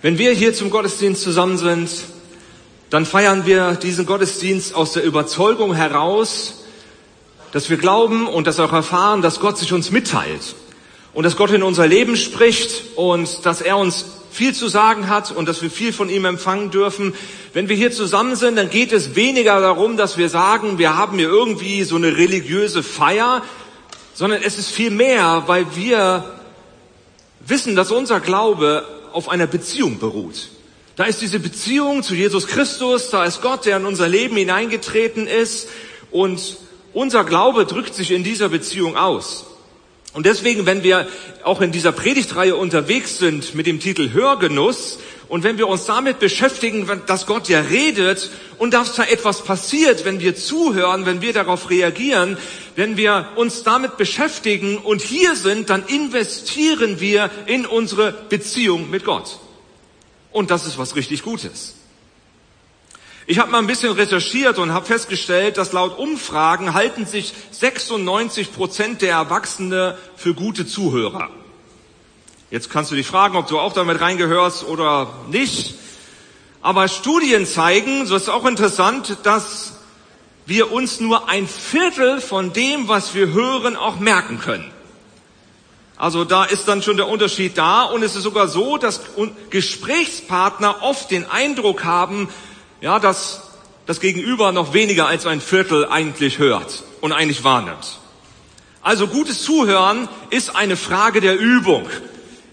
Wenn wir hier zum Gottesdienst zusammen sind, dann feiern wir diesen Gottesdienst aus der Überzeugung heraus, dass wir glauben und das auch erfahren, dass Gott sich uns mitteilt und dass Gott in unser Leben spricht und dass er uns viel zu sagen hat und dass wir viel von ihm empfangen dürfen. Wenn wir hier zusammen sind, dann geht es weniger darum, dass wir sagen, wir haben hier irgendwie so eine religiöse Feier, sondern es ist viel mehr, weil wir wissen, dass unser Glaube auf einer Beziehung beruht. Da ist diese Beziehung zu Jesus Christus, da ist Gott, der in unser Leben hineingetreten ist und unser Glaube drückt sich in dieser Beziehung aus. Und deswegen, wenn wir auch in dieser Predigtreihe unterwegs sind mit dem Titel Hörgenuss und wenn wir uns damit beschäftigen, dass Gott ja redet und dass da etwas passiert, wenn wir zuhören, wenn wir darauf reagieren, wenn wir uns damit beschäftigen und hier sind, dann investieren wir in unsere Beziehung mit Gott. Und das ist was richtig Gutes. Ich habe mal ein bisschen recherchiert und habe festgestellt, dass laut Umfragen halten sich 96 Prozent der Erwachsenen für gute Zuhörer. Jetzt kannst du dich fragen, ob du auch damit reingehörst oder nicht. Aber Studien zeigen, so ist auch interessant, dass wir uns nur ein Viertel von dem, was wir hören, auch merken können. Also da ist dann schon der Unterschied da und es ist sogar so, dass Gesprächspartner oft den Eindruck haben, ja, dass das Gegenüber noch weniger als ein Viertel eigentlich hört und eigentlich wahrnimmt. Also gutes Zuhören ist eine Frage der Übung,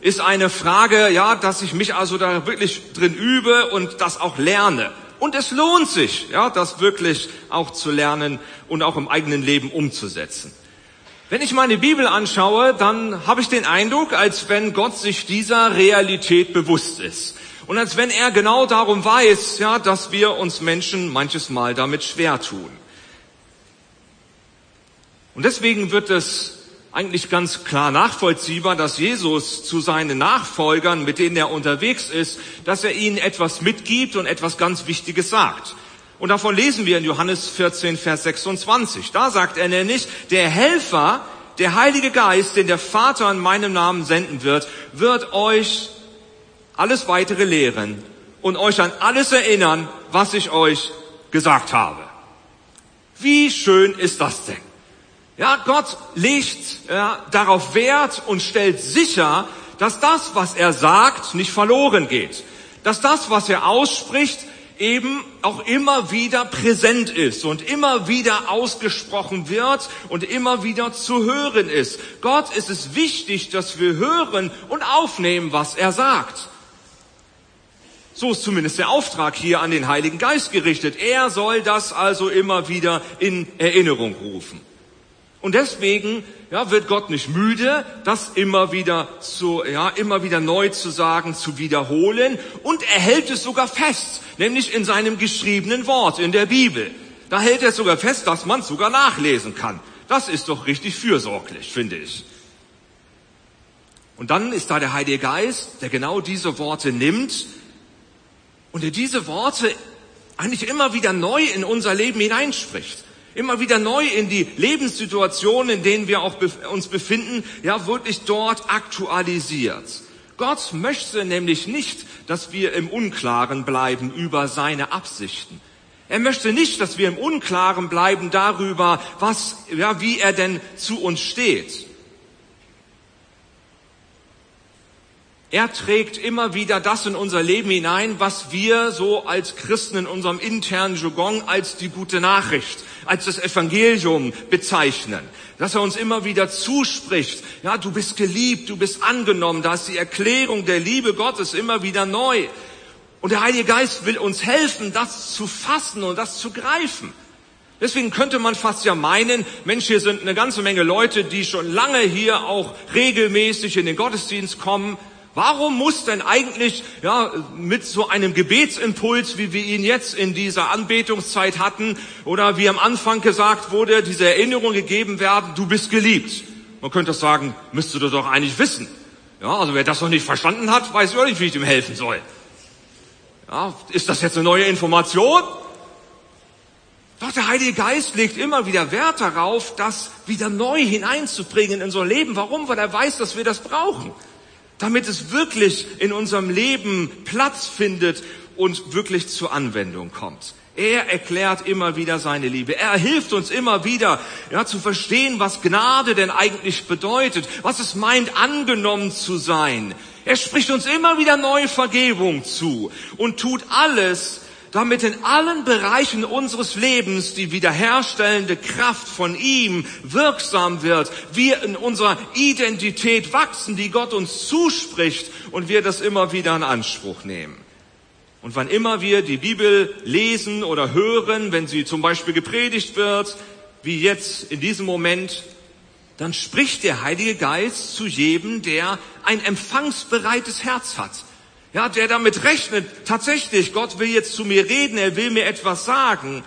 ist eine Frage, ja, dass ich mich also da wirklich drin übe und das auch lerne. Und es lohnt sich, ja, das wirklich auch zu lernen und auch im eigenen Leben umzusetzen. Wenn ich meine Bibel anschaue, dann habe ich den Eindruck, als wenn Gott sich dieser Realität bewusst ist. Und als wenn er genau darum weiß, ja, dass wir uns Menschen manches Mal damit schwer tun. Und deswegen wird es eigentlich ganz klar nachvollziehbar, dass Jesus zu seinen Nachfolgern, mit denen er unterwegs ist, dass er ihnen etwas mitgibt und etwas ganz Wichtiges sagt. Und davon lesen wir in Johannes 14, Vers 26. Da sagt er nämlich, der Helfer, der Heilige Geist, den der Vater in meinem Namen senden wird, wird euch alles weitere lehren und euch an alles erinnern, was ich euch gesagt habe. Wie schön ist das denn? Ja, Gott legt ja, darauf Wert und stellt sicher, dass das, was er sagt, nicht verloren geht. Dass das, was er ausspricht, eben auch immer wieder präsent ist und immer wieder ausgesprochen wird und immer wieder zu hören ist. Gott ist es wichtig, dass wir hören und aufnehmen, was er sagt. So ist zumindest der Auftrag hier an den Heiligen Geist gerichtet. Er soll das also immer wieder in Erinnerung rufen. Und deswegen ja, wird Gott nicht müde, das immer wieder zu, ja, immer wieder neu zu sagen, zu wiederholen. Und er hält es sogar fest, nämlich in seinem geschriebenen Wort, in der Bibel. Da hält er sogar fest, dass man es sogar nachlesen kann. Das ist doch richtig fürsorglich, finde ich. Und dann ist da der Heilige Geist, der genau diese Worte nimmt und der diese Worte eigentlich immer wieder neu in unser Leben hineinspricht. Immer wieder neu in die Lebenssituationen, in denen wir auch uns befinden, ja wirklich dort aktualisiert. Gott möchte nämlich nicht, dass wir im Unklaren bleiben über seine Absichten. Er möchte nicht, dass wir im Unklaren bleiben darüber, was, ja, wie er denn zu uns steht. Er trägt immer wieder das in unser Leben hinein, was wir so als Christen in unserem internen Jargon als die gute Nachricht, als das Evangelium bezeichnen. Dass er uns immer wieder zuspricht, ja, du bist geliebt, du bist angenommen, da ist die Erklärung der Liebe Gottes immer wieder neu. Und der Heilige Geist will uns helfen, das zu fassen und das zu greifen. Deswegen könnte man fast ja meinen, Mensch, hier sind eine ganze Menge Leute, die schon lange hier auch regelmäßig in den Gottesdienst kommen, Warum muss denn eigentlich ja, mit so einem Gebetsimpuls, wie wir ihn jetzt in dieser Anbetungszeit hatten, oder wie am Anfang gesagt wurde, diese Erinnerung gegeben werden, du bist geliebt? Man könnte sagen, müsste du doch eigentlich wissen. Ja, also wer das noch nicht verstanden hat, weiß auch nicht, wie ich ihm helfen soll. Ja, ist das jetzt eine neue Information? Doch der Heilige Geist legt immer wieder Wert darauf, das wieder neu hineinzubringen in unser Leben. Warum? Weil er weiß, dass wir das brauchen. Damit es wirklich in unserem Leben Platz findet und wirklich zur Anwendung kommt. Er erklärt immer wieder seine Liebe. Er hilft uns immer wieder, ja, zu verstehen, was Gnade denn eigentlich bedeutet, was es meint, angenommen zu sein. Er spricht uns immer wieder neue Vergebung zu und tut alles, damit in allen Bereichen unseres Lebens die wiederherstellende Kraft von ihm wirksam wird, wir in unserer Identität wachsen, die Gott uns zuspricht und wir das immer wieder in Anspruch nehmen. Und wann immer wir die Bibel lesen oder hören, wenn sie zum Beispiel gepredigt wird, wie jetzt in diesem Moment, dann spricht der Heilige Geist zu jedem, der ein empfangsbereites Herz hat ja, der damit rechnet, tatsächlich, Gott will jetzt zu mir reden, er will mir etwas sagen.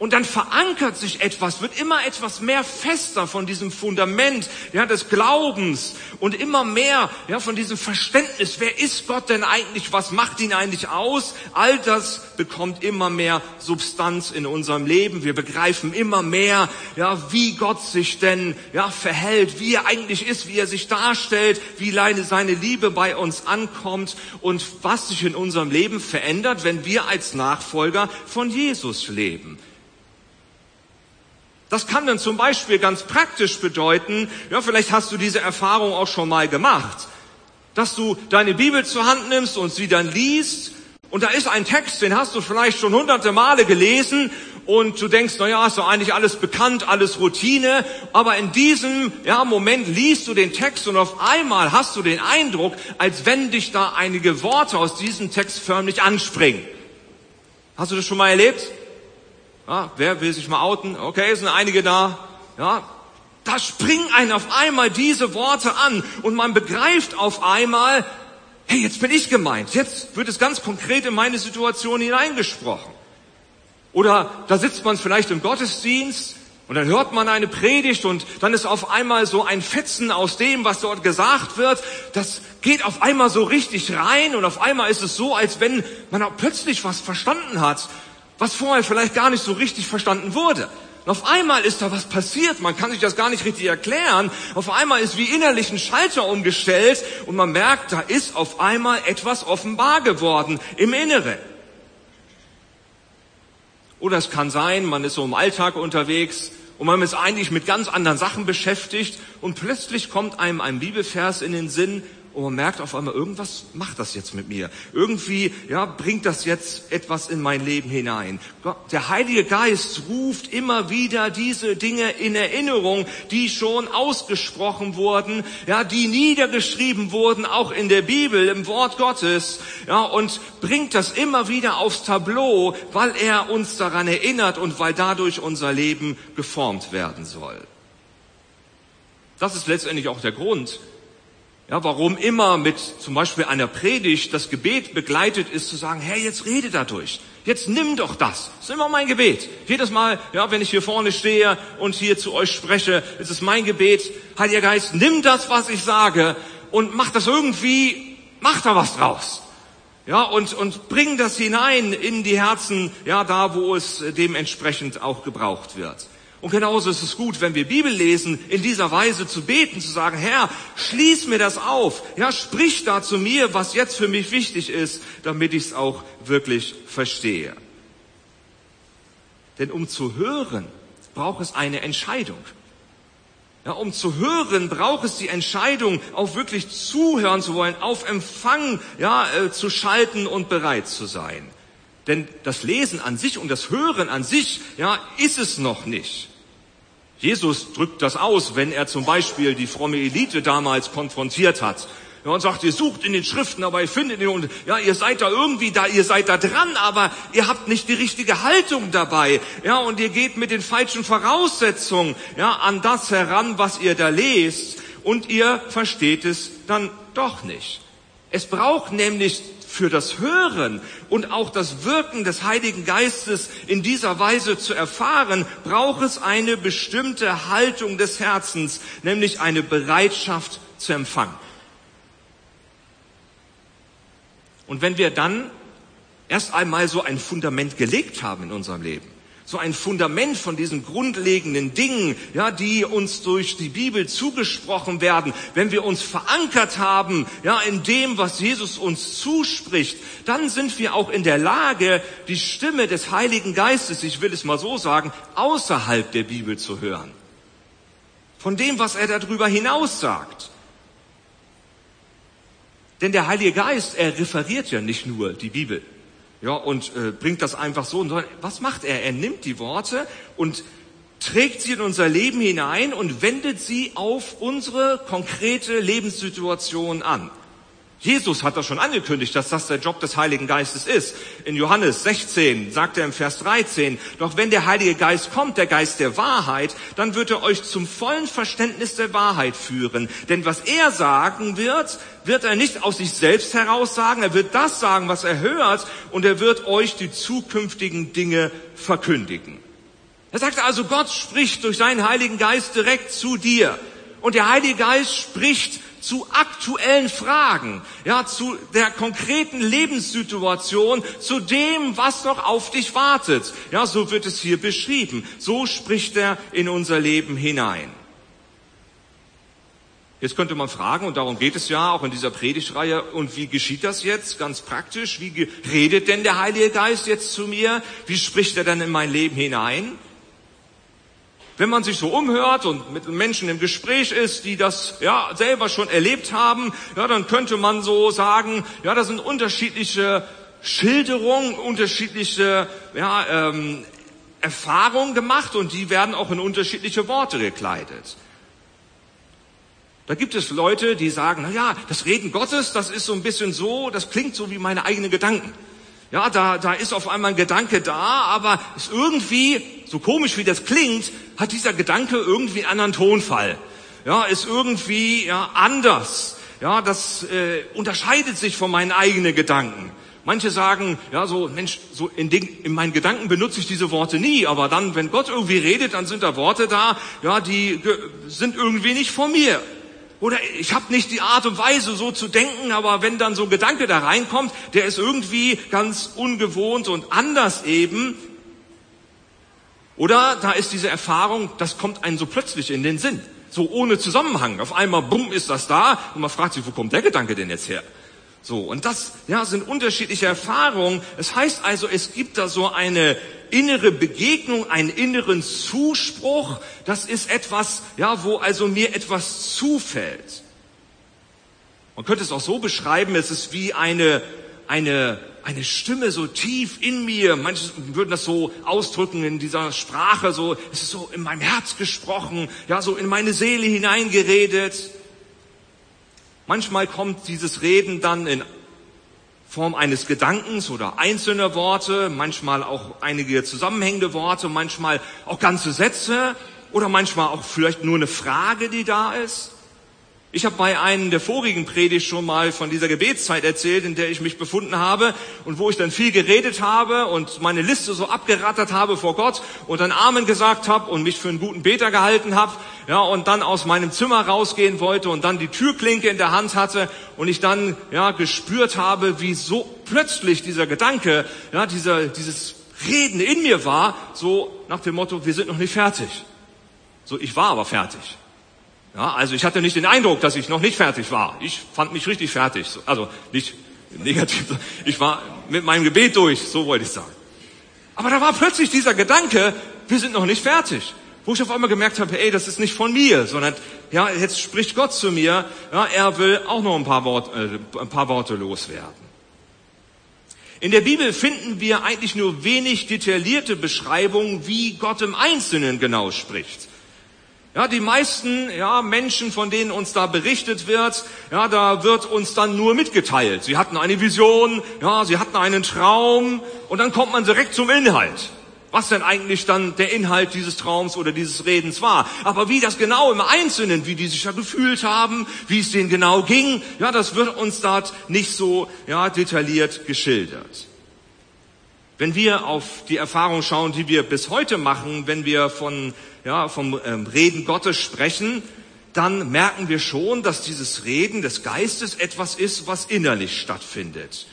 Und dann verankert sich etwas, wird immer etwas mehr fester von diesem Fundament, ja, des Glaubens und immer mehr, ja, von diesem Verständnis. Wer ist Gott denn eigentlich? Was macht ihn eigentlich aus? All das bekommt immer mehr Substanz in unserem Leben. Wir begreifen immer mehr, ja, wie Gott sich denn, ja, verhält, wie er eigentlich ist, wie er sich darstellt, wie seine Liebe bei uns ankommt und was sich in unserem Leben verändert, wenn wir als Nachfolger von Jesus leben. Das kann dann zum Beispiel ganz praktisch bedeuten, ja, vielleicht hast du diese Erfahrung auch schon mal gemacht, dass du deine Bibel zur Hand nimmst und sie dann liest und da ist ein Text, den hast du vielleicht schon hunderte Male gelesen und du denkst, na ja, ist doch eigentlich alles bekannt, alles Routine, aber in diesem ja, Moment liest du den Text und auf einmal hast du den Eindruck, als wenn dich da einige Worte aus diesem Text förmlich anspringen. Hast du das schon mal erlebt? Ja, wer will sich mal outen? Okay, sind einige da. Ja, da springen einen auf einmal diese Worte an und man begreift auf einmal, hey, jetzt bin ich gemeint. Jetzt wird es ganz konkret in meine Situation hineingesprochen. Oder da sitzt man vielleicht im Gottesdienst und dann hört man eine Predigt und dann ist auf einmal so ein Fetzen aus dem, was dort gesagt wird. Das geht auf einmal so richtig rein und auf einmal ist es so, als wenn man auch plötzlich was verstanden hat was vorher vielleicht gar nicht so richtig verstanden wurde. Und auf einmal ist da was passiert, man kann sich das gar nicht richtig erklären. Auf einmal ist wie innerlich ein Schalter umgestellt und man merkt, da ist auf einmal etwas offenbar geworden im Inneren. Oder es kann sein, man ist so im Alltag unterwegs und man ist eigentlich mit ganz anderen Sachen beschäftigt und plötzlich kommt einem ein Bibelvers in den Sinn und man merkt auf einmal, irgendwas macht das jetzt mit mir. Irgendwie, ja, bringt das jetzt etwas in mein Leben hinein. Der Heilige Geist ruft immer wieder diese Dinge in Erinnerung, die schon ausgesprochen wurden, ja, die niedergeschrieben wurden, auch in der Bibel, im Wort Gottes, ja, und bringt das immer wieder aufs Tableau, weil er uns daran erinnert und weil dadurch unser Leben geformt werden soll. Das ist letztendlich auch der Grund, ja, warum immer mit zum Beispiel einer Predigt das Gebet begleitet ist, zu sagen, hey, jetzt rede dadurch. Jetzt nimm doch das. Das ist immer mein Gebet. Jedes Mal, ja, wenn ich hier vorne stehe und hier zu euch spreche, ist es mein Gebet. Heiliger Geist, nimm das, was ich sage und mach das irgendwie, mach da was draus. Ja, und, und bring das hinein in die Herzen, ja, da, wo es dementsprechend auch gebraucht wird. Und genauso ist es gut, wenn wir Bibel lesen, in dieser Weise zu beten, zu sagen, Herr, schließ mir das auf. Ja, sprich da zu mir, was jetzt für mich wichtig ist, damit ich es auch wirklich verstehe. Denn um zu hören, braucht es eine Entscheidung. Ja, um zu hören, braucht es die Entscheidung, auch wirklich zuhören zu wollen, auf Empfang ja, äh, zu schalten und bereit zu sein. Denn das Lesen an sich und das Hören an sich, ja, ist es noch nicht. Jesus drückt das aus, wenn er zum Beispiel die fromme Elite damals konfrontiert hat. Ja, und sagt, ihr sucht in den Schriften, aber ihr findet ihn und ja, ihr seid da irgendwie da, ihr seid da dran, aber ihr habt nicht die richtige Haltung dabei. Ja, und ihr geht mit den falschen Voraussetzungen, ja, an das heran, was ihr da lest und ihr versteht es dann doch nicht. Es braucht nämlich für das Hören und auch das Wirken des Heiligen Geistes in dieser Weise zu erfahren, braucht es eine bestimmte Haltung des Herzens, nämlich eine Bereitschaft zu empfangen. Und wenn wir dann erst einmal so ein Fundament gelegt haben in unserem Leben, so ein Fundament von diesen grundlegenden Dingen, ja, die uns durch die Bibel zugesprochen werden, wenn wir uns verankert haben, ja, in dem, was Jesus uns zuspricht, dann sind wir auch in der Lage, die Stimme des Heiligen Geistes, ich will es mal so sagen, außerhalb der Bibel zu hören. Von dem, was er darüber hinaus sagt. Denn der Heilige Geist, er referiert ja nicht nur die Bibel ja, und äh, bringt das einfach so. Und was macht er? Er nimmt die Worte und trägt sie in unser Leben hinein und wendet sie auf unsere konkrete Lebenssituation an. Jesus hat das schon angekündigt, dass das der Job des Heiligen Geistes ist. In Johannes 16 sagt er im Vers 13, doch wenn der Heilige Geist kommt, der Geist der Wahrheit, dann wird er euch zum vollen Verständnis der Wahrheit führen. Denn was er sagen wird, wird er nicht aus sich selbst heraus sagen, er wird das sagen, was er hört, und er wird euch die zukünftigen Dinge verkündigen. Er sagt also, Gott spricht durch seinen Heiligen Geist direkt zu dir. Und der Heilige Geist spricht zu aktuellen Fragen, ja, zu der konkreten Lebenssituation, zu dem, was noch auf dich wartet. Ja, so wird es hier beschrieben. So spricht er in unser Leben hinein. Jetzt könnte man fragen, und darum geht es ja auch in dieser Predigtreihe, und wie geschieht das jetzt ganz praktisch? Wie redet denn der Heilige Geist jetzt zu mir? Wie spricht er denn in mein Leben hinein? Wenn man sich so umhört und mit Menschen im Gespräch ist, die das ja selber schon erlebt haben, ja, dann könnte man so sagen, ja, das sind unterschiedliche Schilderungen, unterschiedliche ja, ähm, Erfahrungen gemacht und die werden auch in unterschiedliche Worte gekleidet. Da gibt es Leute, die sagen, na ja, das Reden Gottes, das ist so ein bisschen so, das klingt so wie meine eigenen Gedanken. Ja, da, da ist auf einmal ein Gedanke da, aber ist irgendwie, so komisch wie das klingt, hat dieser Gedanke irgendwie einen anderen Tonfall. Ja, ist irgendwie ja, anders. Ja, das äh, unterscheidet sich von meinen eigenen Gedanken. Manche sagen, ja, so, Mensch, so in, den, in meinen Gedanken benutze ich diese Worte nie, aber dann, wenn Gott irgendwie redet, dann sind da Worte da, ja, die sind irgendwie nicht von mir. Oder ich habe nicht die Art und Weise, so zu denken, aber wenn dann so ein Gedanke da reinkommt, der ist irgendwie ganz ungewohnt und anders eben. Oder da ist diese Erfahrung, das kommt einem so plötzlich in den Sinn, so ohne Zusammenhang. Auf einmal, bumm, ist das da und man fragt sich, wo kommt der Gedanke denn jetzt her? So, und das ja, sind unterschiedliche Erfahrungen. Es heißt also, es gibt da so eine innere Begegnung, einen inneren Zuspruch. Das ist etwas, ja, wo also mir etwas zufällt. Man könnte es auch so beschreiben, es ist wie eine, eine, eine Stimme so tief in mir. Manche würden das so ausdrücken in dieser Sprache, so, es ist so in meinem Herz gesprochen, ja, so in meine Seele hineingeredet. Manchmal kommt dieses Reden dann in Form eines Gedankens oder einzelner Worte, manchmal auch einige zusammenhängende Worte, manchmal auch ganze Sätze oder manchmal auch vielleicht nur eine Frage, die da ist. Ich habe bei einem der vorigen Predigt schon mal von dieser Gebetszeit erzählt, in der ich mich befunden habe und wo ich dann viel geredet habe und meine Liste so abgerattert habe vor Gott und dann Amen gesagt habe und mich für einen guten Beter gehalten habe, ja, und dann aus meinem Zimmer rausgehen wollte und dann die Türklinke in der Hand hatte und ich dann ja gespürt habe, wie so plötzlich dieser Gedanke, ja, dieser dieses Reden in mir war, so nach dem Motto, wir sind noch nicht fertig. So, ich war aber fertig. Ja, also ich hatte nicht den Eindruck, dass ich noch nicht fertig war. Ich fand mich richtig fertig. Also nicht negativ, ich war mit meinem Gebet durch, so wollte ich sagen. Aber da war plötzlich dieser Gedanke, wir sind noch nicht fertig. Wo ich auf einmal gemerkt habe, ey, das ist nicht von mir, sondern ja, jetzt spricht Gott zu mir, ja, er will auch noch ein paar, Wort, äh, ein paar Worte loswerden. In der Bibel finden wir eigentlich nur wenig detaillierte Beschreibungen, wie Gott im Einzelnen genau spricht. Ja, die meisten ja, Menschen, von denen uns da berichtet wird, ja, da wird uns dann nur mitgeteilt. Sie hatten eine Vision, ja, sie hatten einen Traum und dann kommt man direkt zum Inhalt. Was denn eigentlich dann der Inhalt dieses Traums oder dieses Redens war. Aber wie das genau im Einzelnen, wie die sich da gefühlt haben, wie es denen genau ging, ja, das wird uns dort nicht so ja, detailliert geschildert. Wenn wir auf die Erfahrung schauen, die wir bis heute machen, wenn wir von ja, vom ähm, Reden Gottes sprechen, dann merken wir schon, dass dieses Reden des Geistes etwas ist, was innerlich stattfindet.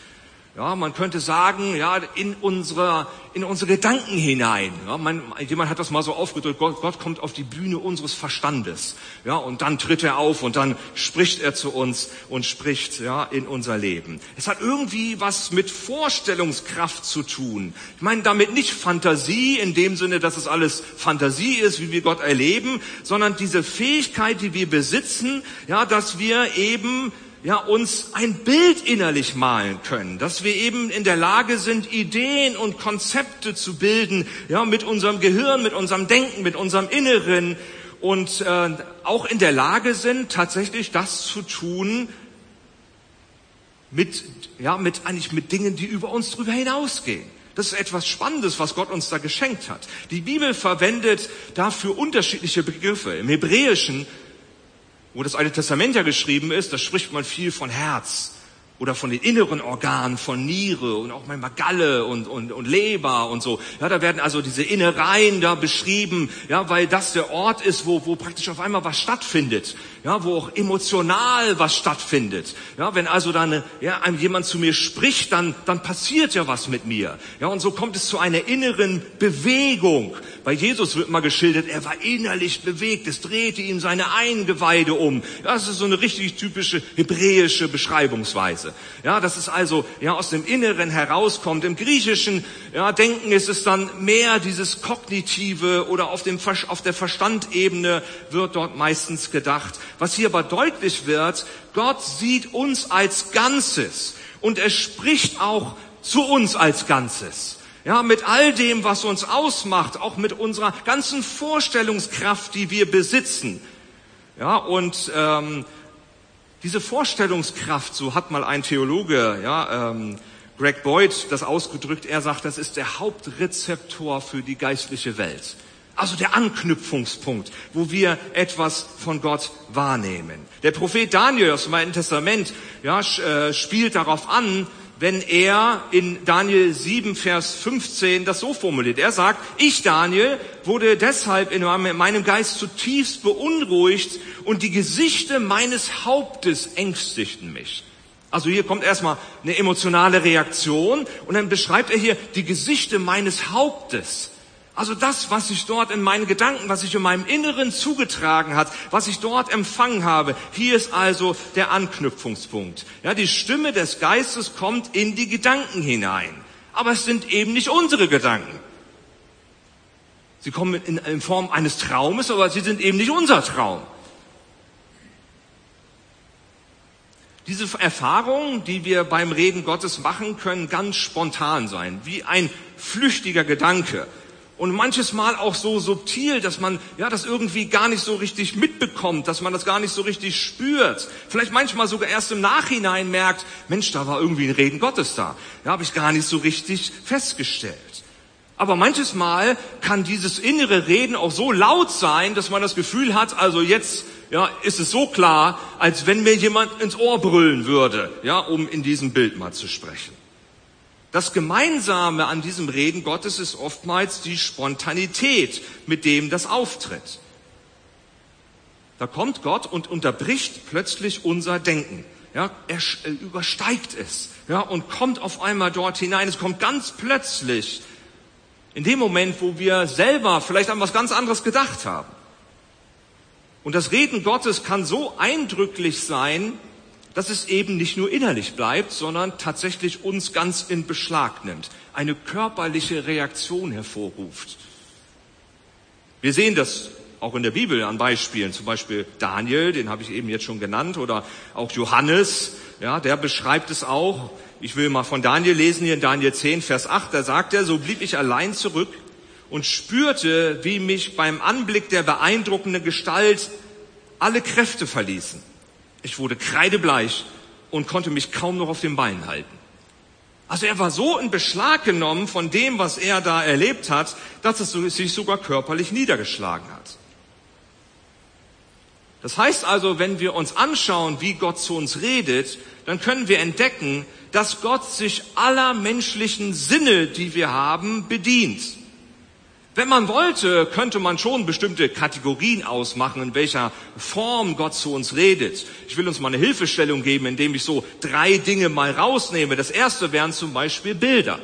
Ja, man könnte sagen, ja, in unsere, in unsere Gedanken hinein. Ja, man, jemand hat das mal so aufgedrückt, Gott, Gott kommt auf die Bühne unseres Verstandes. Ja, und dann tritt er auf und dann spricht er zu uns und spricht, ja, in unser Leben. Es hat irgendwie was mit Vorstellungskraft zu tun. Ich meine damit nicht Fantasie in dem Sinne, dass es alles Fantasie ist, wie wir Gott erleben, sondern diese Fähigkeit, die wir besitzen, ja, dass wir eben ja, uns ein Bild innerlich malen können, dass wir eben in der Lage sind, Ideen und Konzepte zu bilden, ja, mit unserem Gehirn, mit unserem Denken, mit unserem Inneren und äh, auch in der Lage sind, tatsächlich das zu tun, mit, ja, mit eigentlich mit Dingen, die über uns drüber hinausgehen. Das ist etwas Spannendes, was Gott uns da geschenkt hat. Die Bibel verwendet dafür unterschiedliche Begriffe. Im Hebräischen wo das Alte Testament ja geschrieben ist, da spricht man viel von Herz oder von den inneren Organen, von Niere und auch manchmal Galle und, und, und Leber und so. Ja, da werden also diese Innereien da beschrieben, ja, weil das der Ort ist, wo, wo praktisch auf einmal was stattfindet, ja, wo auch emotional was stattfindet. Ja, wenn also dann ja, jemand zu mir spricht, dann, dann passiert ja was mit mir. Ja, und so kommt es zu einer inneren Bewegung. Bei Jesus wird mal geschildert, er war innerlich bewegt, es drehte ihm seine Eingeweide um. Ja, das ist so eine richtig typische hebräische Beschreibungsweise. Weise. Ja, dass es also ja aus dem Inneren herauskommt. Im Griechischen ja, Denken ist es dann mehr dieses kognitive oder auf, dem, auf der Verstandebene wird dort meistens gedacht. Was hier aber deutlich wird, Gott sieht uns als Ganzes und er spricht auch zu uns als Ganzes. Ja, mit all dem, was uns ausmacht, auch mit unserer ganzen Vorstellungskraft, die wir besitzen. Ja, und ähm, diese Vorstellungskraft, so hat mal ein Theologe, ja, ähm, Greg Boyd das ausgedrückt, er sagt, das ist der Hauptrezeptor für die geistliche Welt. Also der Anknüpfungspunkt, wo wir etwas von Gott wahrnehmen. Der Prophet Daniel aus dem Alten Testament ja, äh, spielt darauf an, wenn er in Daniel 7, Vers 15 das so formuliert. Er sagt, ich, Daniel, wurde deshalb in meinem Geist zutiefst beunruhigt und die Gesichte meines Hauptes ängstigten mich. Also hier kommt erstmal eine emotionale Reaktion und dann beschreibt er hier die Gesichte meines Hauptes. Also das, was sich dort in meinen Gedanken, was sich in meinem Inneren zugetragen hat, was ich dort empfangen habe, hier ist also der Anknüpfungspunkt. Ja, die Stimme des Geistes kommt in die Gedanken hinein. Aber es sind eben nicht unsere Gedanken. Sie kommen in, in Form eines Traumes, aber sie sind eben nicht unser Traum. Diese Erfahrungen, die wir beim Reden Gottes machen, können ganz spontan sein, wie ein flüchtiger Gedanke und manches Mal auch so subtil, dass man ja das irgendwie gar nicht so richtig mitbekommt, dass man das gar nicht so richtig spürt. Vielleicht manchmal sogar erst im Nachhinein merkt, Mensch, da war irgendwie ein Reden Gottes da. Ja, habe ich gar nicht so richtig festgestellt. Aber manches Mal kann dieses innere Reden auch so laut sein, dass man das Gefühl hat, also jetzt ja, ist es so klar, als wenn mir jemand ins Ohr brüllen würde, ja, um in diesem Bild mal zu sprechen. Das Gemeinsame an diesem Reden Gottes ist oftmals die Spontanität, mit dem das auftritt. Da kommt Gott und unterbricht plötzlich unser Denken. Ja, er übersteigt es. Ja, und kommt auf einmal dort hinein. Es kommt ganz plötzlich. In dem Moment, wo wir selber vielleicht an was ganz anderes gedacht haben. Und das Reden Gottes kann so eindrücklich sein, dass es eben nicht nur innerlich bleibt, sondern tatsächlich uns ganz in Beschlag nimmt, eine körperliche Reaktion hervorruft. Wir sehen das auch in der Bibel an Beispielen, zum Beispiel Daniel, den habe ich eben jetzt schon genannt, oder auch Johannes, ja, der beschreibt es auch. Ich will mal von Daniel lesen hier in Daniel 10, Vers 8, da sagt er, so blieb ich allein zurück und spürte, wie mich beim Anblick der beeindruckenden Gestalt alle Kräfte verließen. Ich wurde kreidebleich und konnte mich kaum noch auf den Beinen halten. Also er war so in Beschlag genommen von dem, was er da erlebt hat, dass es sich sogar körperlich niedergeschlagen hat. Das heißt also, wenn wir uns anschauen, wie Gott zu uns redet, dann können wir entdecken, dass Gott sich aller menschlichen Sinne, die wir haben, bedient. Wenn man wollte, könnte man schon bestimmte Kategorien ausmachen, in welcher Form Gott zu uns redet. Ich will uns mal eine Hilfestellung geben, indem ich so drei Dinge mal rausnehme. Das erste wären zum Beispiel Bilder.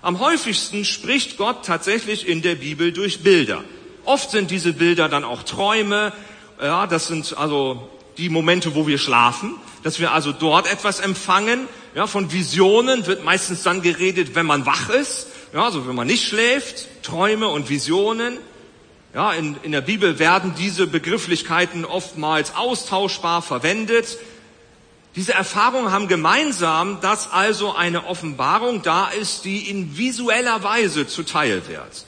Am häufigsten spricht Gott tatsächlich in der Bibel durch Bilder. Oft sind diese Bilder dann auch Träume. Ja, das sind also die Momente, wo wir schlafen, dass wir also dort etwas empfangen. Ja, von Visionen wird meistens dann geredet, wenn man wach ist. Ja, also wenn man nicht schläft, Träume und Visionen. Ja, in, in der Bibel werden diese Begrifflichkeiten oftmals austauschbar verwendet. Diese Erfahrungen haben gemeinsam, dass also eine Offenbarung da ist, die in visueller Weise zuteil wird.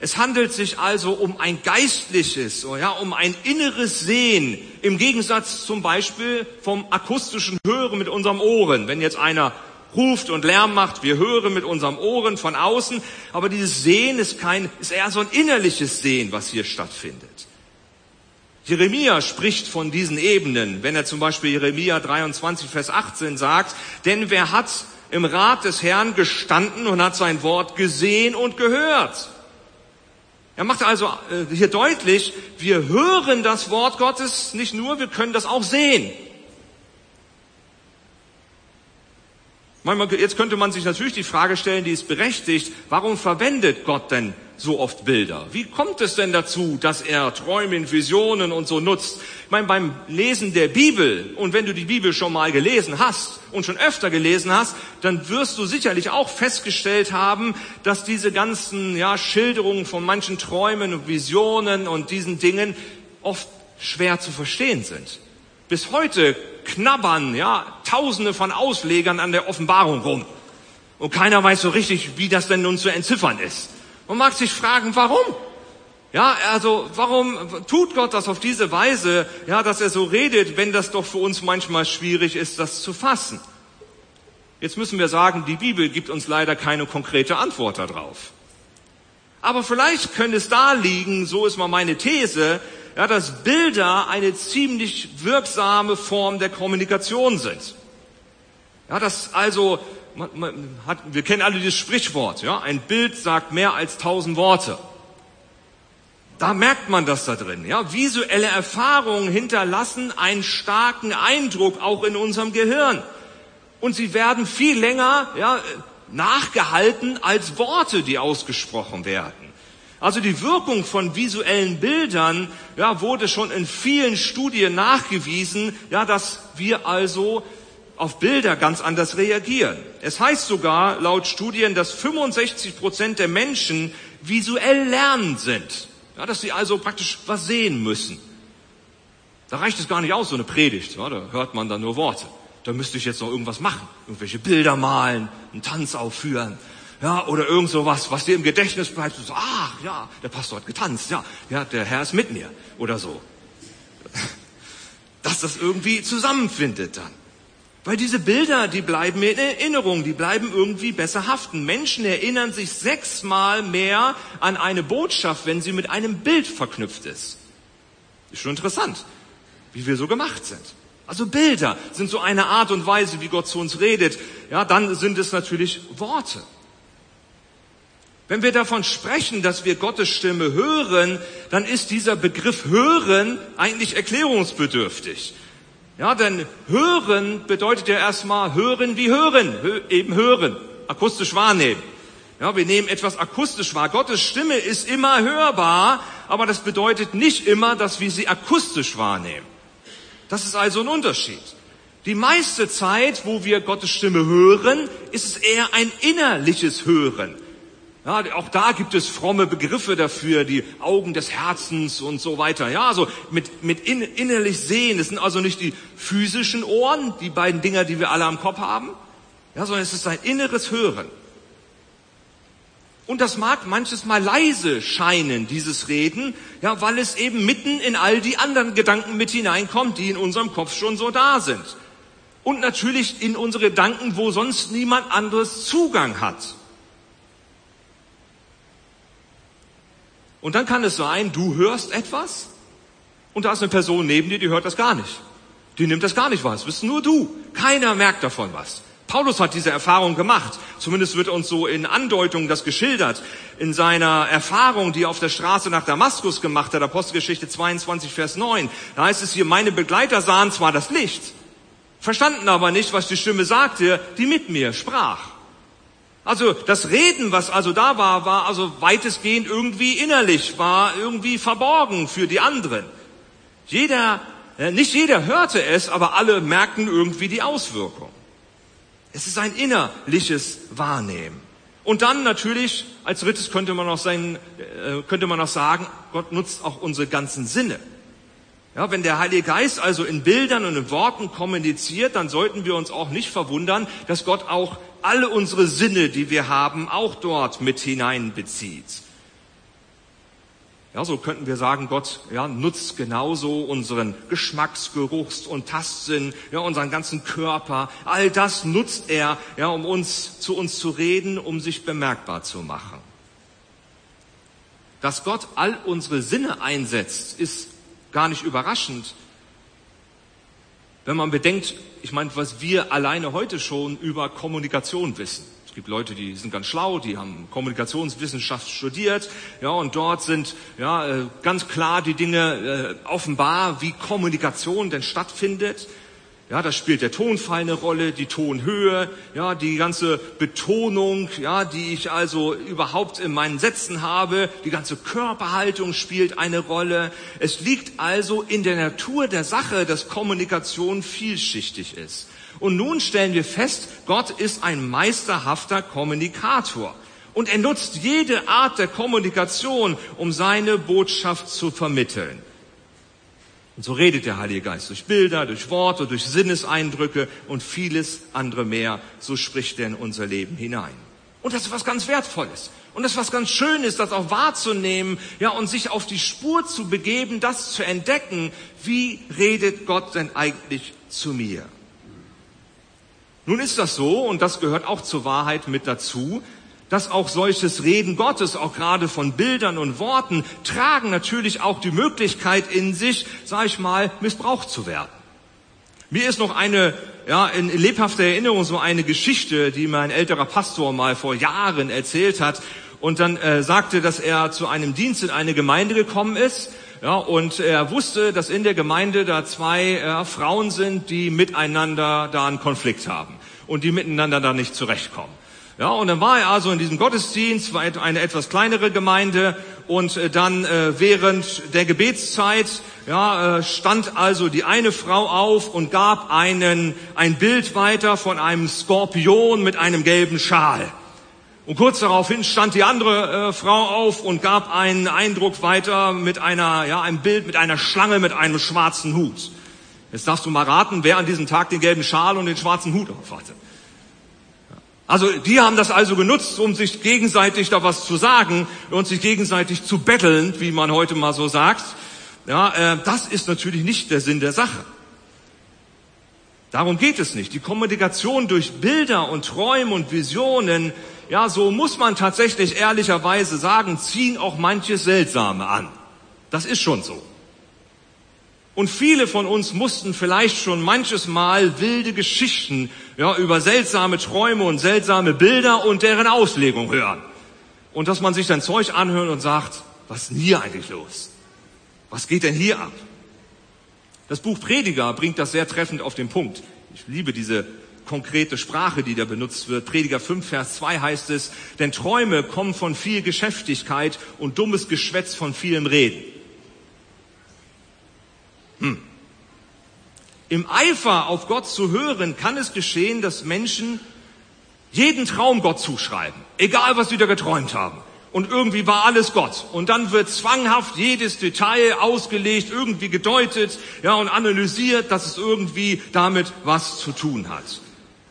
Es handelt sich also um ein geistliches, oh ja, um ein inneres Sehen im Gegensatz zum Beispiel vom akustischen Hören mit unserem Ohren. Wenn jetzt einer ruft und Lärm macht, wir hören mit unserem Ohren von außen, aber dieses Sehen ist kein, ist eher so ein innerliches Sehen, was hier stattfindet. Jeremia spricht von diesen Ebenen, wenn er zum Beispiel Jeremia 23, Vers 18 sagt, denn wer hat im Rat des Herrn gestanden und hat sein Wort gesehen und gehört? Er macht also äh, hier deutlich, wir hören das Wort Gottes nicht nur, wir können das auch sehen. Jetzt könnte man sich natürlich die Frage stellen, die ist berechtigt, warum verwendet Gott denn so oft Bilder? Wie kommt es denn dazu, dass er Träume in Visionen und so nutzt? Ich meine, beim Lesen der Bibel, und wenn du die Bibel schon mal gelesen hast und schon öfter gelesen hast, dann wirst du sicherlich auch festgestellt haben, dass diese ganzen ja, Schilderungen von manchen Träumen und Visionen und diesen Dingen oft schwer zu verstehen sind. Bis heute knabbern ja Tausende von Auslegern an der Offenbarung rum. Und keiner weiß so richtig, wie das denn nun zu entziffern ist. Man mag sich fragen, warum? Ja, also warum tut Gott das auf diese Weise, ja, dass er so redet, wenn das doch für uns manchmal schwierig ist, das zu fassen? Jetzt müssen wir sagen, die Bibel gibt uns leider keine konkrete Antwort darauf. Aber vielleicht könnte es da liegen, so ist mal meine These, ja, dass Bilder eine ziemlich wirksame Form der Kommunikation sind. Ja, dass also, man, man hat, wir kennen alle dieses Sprichwort, ja, ein Bild sagt mehr als tausend Worte. Da merkt man das da drin, ja. Visuelle Erfahrungen hinterlassen einen starken Eindruck auch in unserem Gehirn. Und sie werden viel länger, ja, nachgehalten als Worte, die ausgesprochen werden. Also die Wirkung von visuellen Bildern ja, wurde schon in vielen Studien nachgewiesen, ja, dass wir also auf Bilder ganz anders reagieren. Es heißt sogar laut Studien, dass 65 Prozent der Menschen visuell lernend sind, ja, dass sie also praktisch was sehen müssen. Da reicht es gar nicht aus, so eine Predigt. Ja, da hört man dann nur Worte. Da müsste ich jetzt noch irgendwas machen, irgendwelche Bilder malen, einen Tanz aufführen ja, oder irgend sowas, was dir im Gedächtnis bleibt, so, ach, ja, der Pastor hat getanzt, ja, ja, der Herr ist mit mir, oder so. Dass das irgendwie zusammenfindet dann. Weil diese Bilder, die bleiben in Erinnerung, die bleiben irgendwie besser haften. Menschen erinnern sich sechsmal mehr an eine Botschaft, wenn sie mit einem Bild verknüpft ist. Ist schon interessant, wie wir so gemacht sind. Also Bilder sind so eine Art und Weise, wie Gott zu uns redet. Ja, dann sind es natürlich Worte. Wenn wir davon sprechen, dass wir Gottes Stimme hören, dann ist dieser Begriff hören eigentlich erklärungsbedürftig. Ja, denn hören bedeutet ja erstmal hören wie hören, eben hören, akustisch wahrnehmen. Ja, wir nehmen etwas akustisch wahr. Gottes Stimme ist immer hörbar, aber das bedeutet nicht immer, dass wir sie akustisch wahrnehmen. Das ist also ein Unterschied. Die meiste Zeit, wo wir Gottes Stimme hören, ist es eher ein innerliches Hören. Ja, auch da gibt es fromme Begriffe dafür, die Augen des Herzens und so weiter. Ja, also mit, mit in, innerlich sehen. Das sind also nicht die physischen Ohren, die beiden Dinger, die wir alle am Kopf haben, ja, sondern es ist ein inneres Hören. Und das mag manches Mal leise scheinen, dieses Reden, ja, weil es eben mitten in all die anderen Gedanken mit hineinkommt, die in unserem Kopf schon so da sind. Und natürlich in unsere Gedanken, wo sonst niemand anderes Zugang hat. Und dann kann es sein, du hörst etwas und da ist eine Person neben dir, die hört das gar nicht. Die nimmt das gar nicht wahr. Das bist nur du. Keiner merkt davon was. Paulus hat diese Erfahrung gemacht. Zumindest wird uns so in Andeutungen das geschildert. In seiner Erfahrung, die er auf der Straße nach Damaskus gemacht hat, Apostelgeschichte 22, Vers 9. Da heißt es hier, meine Begleiter sahen zwar das Licht, verstanden aber nicht, was die Stimme sagte, die mit mir sprach. Also das Reden, was also da war, war also weitestgehend irgendwie innerlich, war irgendwie verborgen für die anderen. Jeder, äh, nicht jeder hörte es, aber alle merkten irgendwie die Auswirkung. Es ist ein innerliches Wahrnehmen. Und dann natürlich, als drittes könnte man noch, sein, äh, könnte man noch sagen, Gott nutzt auch unsere ganzen Sinne. Ja, wenn der Heilige Geist also in Bildern und in Worten kommuniziert, dann sollten wir uns auch nicht verwundern, dass Gott auch alle unsere Sinne, die wir haben, auch dort mit hineinbezieht. Ja, so könnten wir sagen, Gott ja, nutzt genauso unseren Geschmacks-, Geruchs- und Tastsinn, ja, unseren ganzen Körper. All das nutzt er, ja, um uns zu uns zu reden, um sich bemerkbar zu machen. Dass Gott all unsere Sinne einsetzt, ist gar nicht überraschend. Wenn man bedenkt, ich meine, was wir alleine heute schon über Kommunikation wissen gibt Leute, die sind ganz schlau, die haben Kommunikationswissenschaft studiert, ja, und dort sind ja äh, ganz klar die Dinge äh, offenbar, wie Kommunikation denn stattfindet. Ja, da spielt der Tonfall eine Rolle, die Tonhöhe, ja, die ganze Betonung, ja, die ich also überhaupt in meinen Sätzen habe, die ganze Körperhaltung spielt eine Rolle. Es liegt also in der Natur der Sache, dass Kommunikation vielschichtig ist. Und nun stellen wir fest, Gott ist ein meisterhafter Kommunikator. Und er nutzt jede Art der Kommunikation, um seine Botschaft zu vermitteln. Und so redet der Heilige Geist durch Bilder, durch Worte, durch Sinneseindrücke und vieles andere mehr. So spricht er in unser Leben hinein. Und das ist was ganz Wertvolles. Und das ist was ganz Schönes, das auch wahrzunehmen, ja, und sich auf die Spur zu begeben, das zu entdecken. Wie redet Gott denn eigentlich zu mir? Nun ist das so, und das gehört auch zur Wahrheit mit dazu, dass auch solches Reden Gottes, auch gerade von Bildern und Worten, tragen natürlich auch die Möglichkeit in sich, sag ich mal, missbraucht zu werden. Mir ist noch eine, ja, in lebhafter Erinnerung so eine Geschichte, die mein älterer Pastor mal vor Jahren erzählt hat und dann äh, sagte, dass er zu einem Dienst in eine Gemeinde gekommen ist ja, und er wusste, dass in der Gemeinde da zwei äh, Frauen sind, die miteinander da einen Konflikt haben und die miteinander da nicht zurechtkommen. Ja, und dann war er also in diesem Gottesdienst, war eine etwas kleinere Gemeinde und äh, dann äh, während der Gebetszeit ja, äh, stand also die eine Frau auf und gab einen, ein Bild weiter von einem Skorpion mit einem gelben Schal. Und kurz daraufhin stand die andere äh, Frau auf und gab einen Eindruck weiter mit einer, ja, einem Bild mit einer Schlange mit einem schwarzen Hut. Jetzt darfst du mal raten, wer an diesem Tag den gelben Schal und den schwarzen Hut aufhatte. Also die haben das also genutzt, um sich gegenseitig da was zu sagen und sich gegenseitig zu betteln, wie man heute mal so sagt. Ja, äh, das ist natürlich nicht der Sinn der Sache. Darum geht es nicht. Die Kommunikation durch Bilder und Träume und Visionen, ja, so muss man tatsächlich ehrlicherweise sagen, ziehen auch manches Seltsame an. Das ist schon so. Und viele von uns mussten vielleicht schon manches Mal wilde Geschichten ja, über seltsame Träume und seltsame Bilder und deren Auslegung hören. Und dass man sich dann Zeug anhört und sagt, was ist denn hier eigentlich los? Was geht denn hier ab? Das Buch Prediger bringt das sehr treffend auf den Punkt. Ich liebe diese konkrete Sprache, die da benutzt wird. Prediger 5, Vers 2 heißt es, denn Träume kommen von viel Geschäftigkeit und dummes Geschwätz von vielem Reden. Hm. Im Eifer auf Gott zu hören, kann es geschehen, dass Menschen jeden Traum Gott zuschreiben, egal was sie da geträumt haben. Und irgendwie war alles Gott. Und dann wird zwanghaft jedes Detail ausgelegt, irgendwie gedeutet, ja, und analysiert, dass es irgendwie damit was zu tun hat.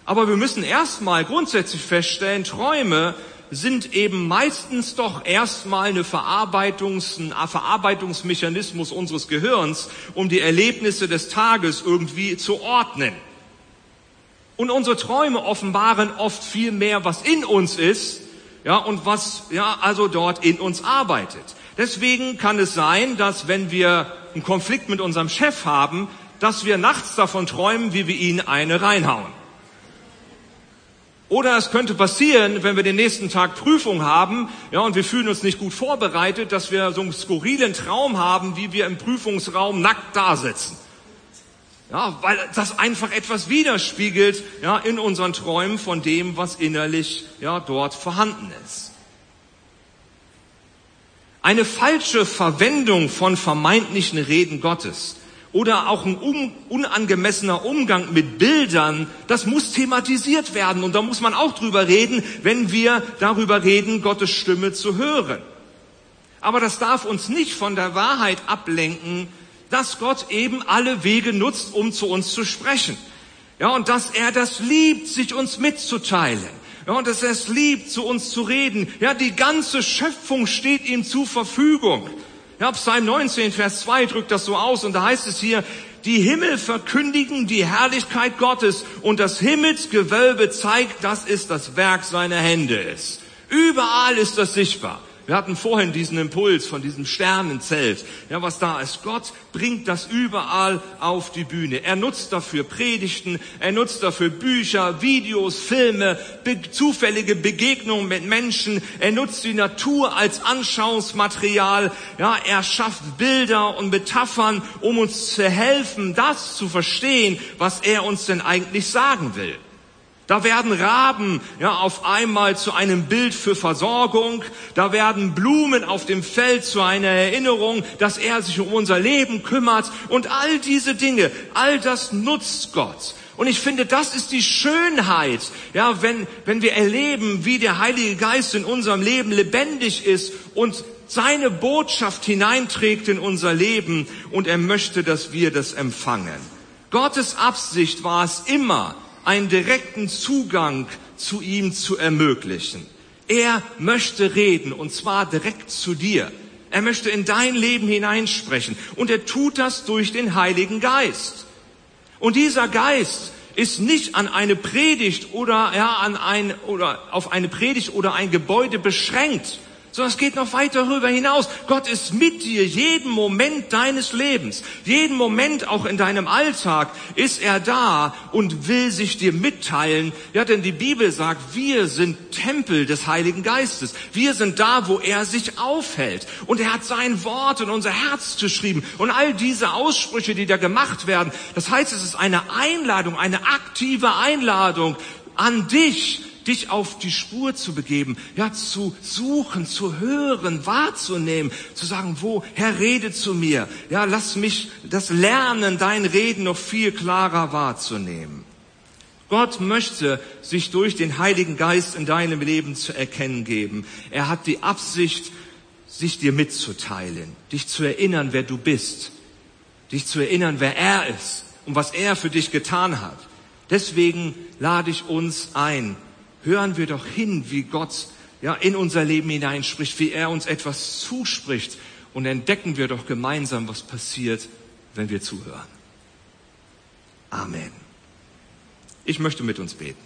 Aber wir müssen erstmal grundsätzlich feststellen, Träume sind eben meistens doch erstmal eine Verarbeitungs, ein Verarbeitungsmechanismus unseres Gehirns, um die Erlebnisse des Tages irgendwie zu ordnen. Und unsere Träume offenbaren oft viel mehr, was in uns ist, ja, und was, ja, also dort in uns arbeitet. Deswegen kann es sein, dass wenn wir einen Konflikt mit unserem Chef haben, dass wir nachts davon träumen, wie wir ihn eine reinhauen. Oder es könnte passieren, wenn wir den nächsten Tag Prüfung haben, ja, und wir fühlen uns nicht gut vorbereitet, dass wir so einen skurrilen Traum haben, wie wir im Prüfungsraum nackt da sitzen. Ja, weil das einfach etwas widerspiegelt, ja, in unseren Träumen von dem, was innerlich, ja, dort vorhanden ist. Eine falsche Verwendung von vermeintlichen Reden Gottes oder auch ein um, unangemessener Umgang mit Bildern, das muss thematisiert werden und da muss man auch drüber reden, wenn wir darüber reden, Gottes Stimme zu hören. Aber das darf uns nicht von der Wahrheit ablenken, dass Gott eben alle Wege nutzt, um zu uns zu sprechen. Ja, und dass er das liebt, sich uns mitzuteilen. Ja, und dass er es liebt, zu uns zu reden. Ja, die ganze Schöpfung steht ihm zur Verfügung. Ja, Psalm 19, Vers 2 drückt das so aus und da heißt es hier, die Himmel verkündigen die Herrlichkeit Gottes und das Himmelsgewölbe zeigt, dass es das Werk seiner Hände ist. Überall ist das sichtbar. Wir hatten vorhin diesen Impuls von diesem Sternenzelt. Ja, was da ist. Gott bringt das überall auf die Bühne. Er nutzt dafür Predigten, er nutzt dafür Bücher, Videos, Filme, be zufällige Begegnungen mit Menschen. Er nutzt die Natur als Anschauungsmaterial. Ja, er schafft Bilder und Metaphern, um uns zu helfen, das zu verstehen, was er uns denn eigentlich sagen will. Da werden Raben ja auf einmal zu einem Bild für Versorgung. Da werden Blumen auf dem Feld zu einer Erinnerung, dass er sich um unser Leben kümmert. Und all diese Dinge, all das nutzt Gott. Und ich finde, das ist die Schönheit, ja, wenn, wenn wir erleben, wie der Heilige Geist in unserem Leben lebendig ist und seine Botschaft hineinträgt in unser Leben und er möchte, dass wir das empfangen. Gottes Absicht war es immer, einen direkten Zugang zu ihm zu ermöglichen. Er möchte reden und zwar direkt zu dir. Er möchte in dein Leben hineinsprechen und er tut das durch den Heiligen Geist. Und dieser Geist ist nicht an eine Predigt oder ja an ein oder auf eine Predigt oder ein Gebäude beschränkt, sondern es geht noch weiter darüber hinaus. Gott ist mit dir jeden Moment deines Lebens, jeden Moment auch in deinem Alltag ist er da und will sich dir mitteilen. Ja, denn die Bibel sagt, wir sind Tempel des Heiligen Geistes. Wir sind da, wo er sich aufhält. Und er hat sein Wort in unser Herz geschrieben. Und all diese Aussprüche, die da gemacht werden, das heißt, es ist eine Einladung, eine aktive Einladung an dich, dich auf die Spur zu begeben, ja, zu suchen, zu hören, wahrzunehmen, zu sagen, wo, Herr, rede zu mir. Ja, lass mich das lernen, dein Reden noch viel klarer wahrzunehmen. Gott möchte sich durch den Heiligen Geist in deinem Leben zu erkennen geben. Er hat die Absicht, sich dir mitzuteilen, dich zu erinnern, wer du bist, dich zu erinnern, wer er ist und was er für dich getan hat. Deswegen lade ich uns ein, hören wir doch hin, wie Gott ja, in unser Leben hineinspricht, wie er uns etwas zuspricht und entdecken wir doch gemeinsam, was passiert, wenn wir zuhören. Amen. Ich möchte mit uns beten.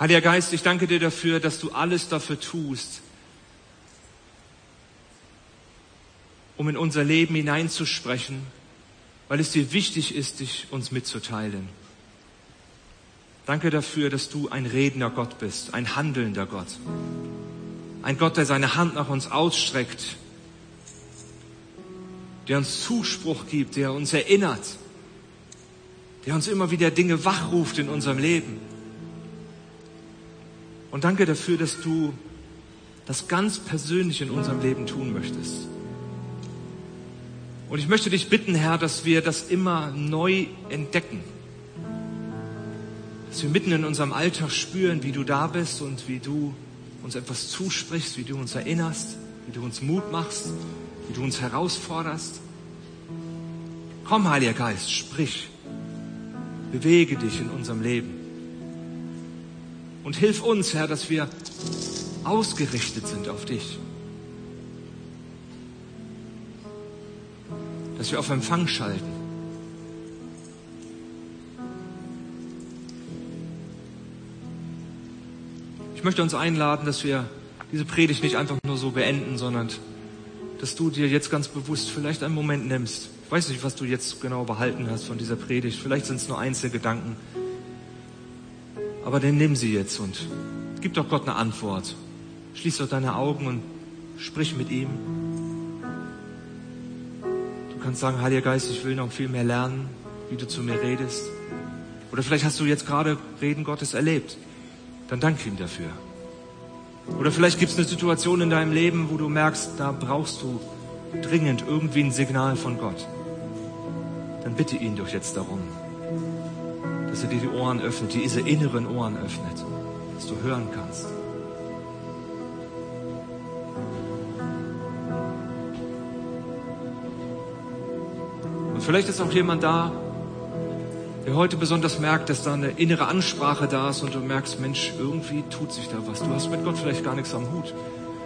Heiliger Geist, ich danke dir dafür, dass du alles dafür tust, um in unser Leben hineinzusprechen, weil es dir wichtig ist, dich uns mitzuteilen. Danke dafür, dass du ein redender Gott bist, ein handelnder Gott. Ein Gott, der seine Hand nach uns ausstreckt, der uns Zuspruch gibt, der uns erinnert, der uns immer wieder Dinge wachruft in unserem Leben. Und danke dafür, dass du das ganz persönlich in unserem Leben tun möchtest. Und ich möchte dich bitten, Herr, dass wir das immer neu entdecken. Dass wir mitten in unserem Alltag spüren, wie du da bist und wie du uns etwas zusprichst, wie du uns erinnerst, wie du uns Mut machst, wie du uns herausforderst. Komm, Heiliger Geist, sprich. Bewege dich in unserem Leben. Und hilf uns, Herr, dass wir ausgerichtet sind auf dich. Dass wir auf Empfang schalten. Ich möchte uns einladen, dass wir diese Predigt nicht einfach nur so beenden, sondern dass du dir jetzt ganz bewusst vielleicht einen Moment nimmst. Ich weiß nicht, was du jetzt genau behalten hast von dieser Predigt. Vielleicht sind es nur Einzelgedanken. Aber dann nimm sie jetzt und gib doch Gott eine Antwort. Schließ doch deine Augen und sprich mit ihm. Kannst sagen, Heiliger Geist, ich will noch viel mehr lernen, wie du zu mir redest. Oder vielleicht hast du jetzt gerade Reden Gottes erlebt. Dann danke ihm dafür. Oder vielleicht gibt es eine Situation in deinem Leben, wo du merkst, da brauchst du dringend irgendwie ein Signal von Gott. Dann bitte ihn doch jetzt darum, dass er dir die Ohren öffnet, diese inneren Ohren öffnet, dass du hören kannst. Vielleicht ist auch jemand da, der heute besonders merkt, dass da eine innere Ansprache da ist und du merkst, Mensch, irgendwie tut sich da was. Du hast mit Gott vielleicht gar nichts am Hut.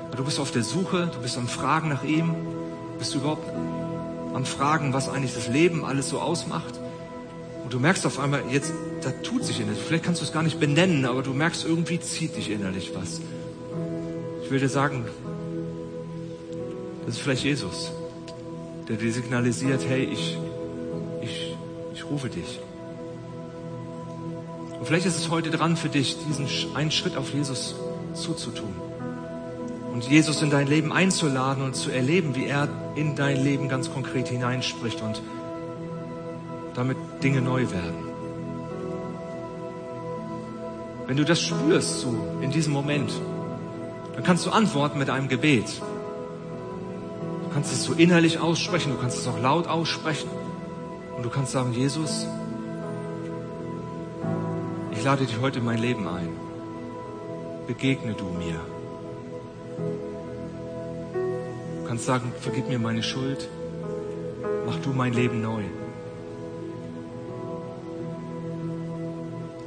Aber du bist auf der Suche, du bist am Fragen nach ihm. Bist du überhaupt am Fragen, was eigentlich das Leben alles so ausmacht? Und du merkst auf einmal, jetzt, da tut sich innerlich. Vielleicht kannst du es gar nicht benennen, aber du merkst, irgendwie zieht dich innerlich was. Ich will dir sagen, das ist vielleicht Jesus, der dir signalisiert, hey, ich, rufe dich. Und vielleicht ist es heute dran für dich, diesen einen Schritt auf Jesus zuzutun. Und Jesus in dein Leben einzuladen und zu erleben, wie er in dein Leben ganz konkret hineinspricht und damit Dinge neu werden. Wenn du das spürst, so in diesem Moment, dann kannst du antworten mit einem Gebet. Du kannst es so innerlich aussprechen, du kannst es auch laut aussprechen. Und du kannst sagen, Jesus, ich lade dich heute in mein Leben ein. Begegne du mir. Du kannst sagen, vergib mir meine Schuld. Mach du mein Leben neu.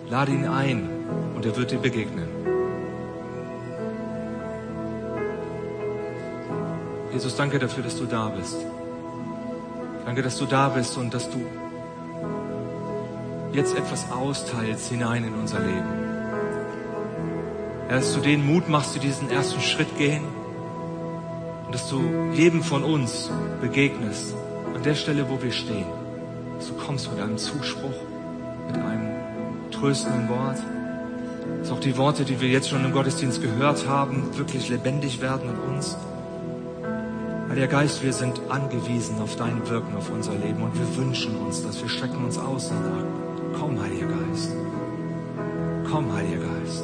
Lade ihn ein und er wird dir begegnen. Jesus, danke dafür, dass du da bist. Danke, dass du da bist und dass du jetzt etwas austeilst hinein in unser Leben. Ja, dass du den Mut machst, die diesen ersten Schritt gehen und dass du jedem von uns begegnest, an der Stelle, wo wir stehen. Dass du kommst mit einem Zuspruch, mit einem tröstenden Wort. Dass auch die Worte, die wir jetzt schon im Gottesdienst gehört haben, wirklich lebendig werden in uns. Heiliger Geist, wir sind angewiesen auf dein Wirken auf unser Leben und wir wünschen uns das. Wir strecken uns aus danach. Komm, Heiliger Geist. Komm, Heiliger Geist.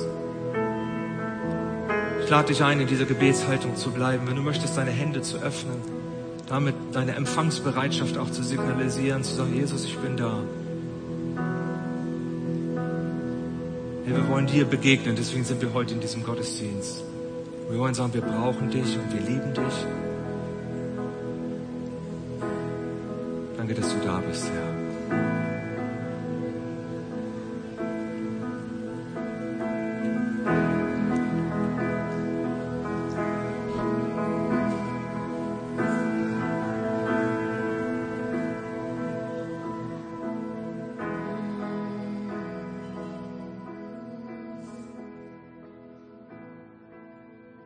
Ich lade dich ein, in dieser Gebetshaltung zu bleiben. Wenn du möchtest, deine Hände zu öffnen, damit deine Empfangsbereitschaft auch zu signalisieren, zu sagen, Jesus, ich bin da. Hey, wir wollen dir begegnen, deswegen sind wir heute in diesem Gottesdienst. Wir wollen sagen, wir brauchen dich und wir lieben dich. Danke, dass du da bist, Herr.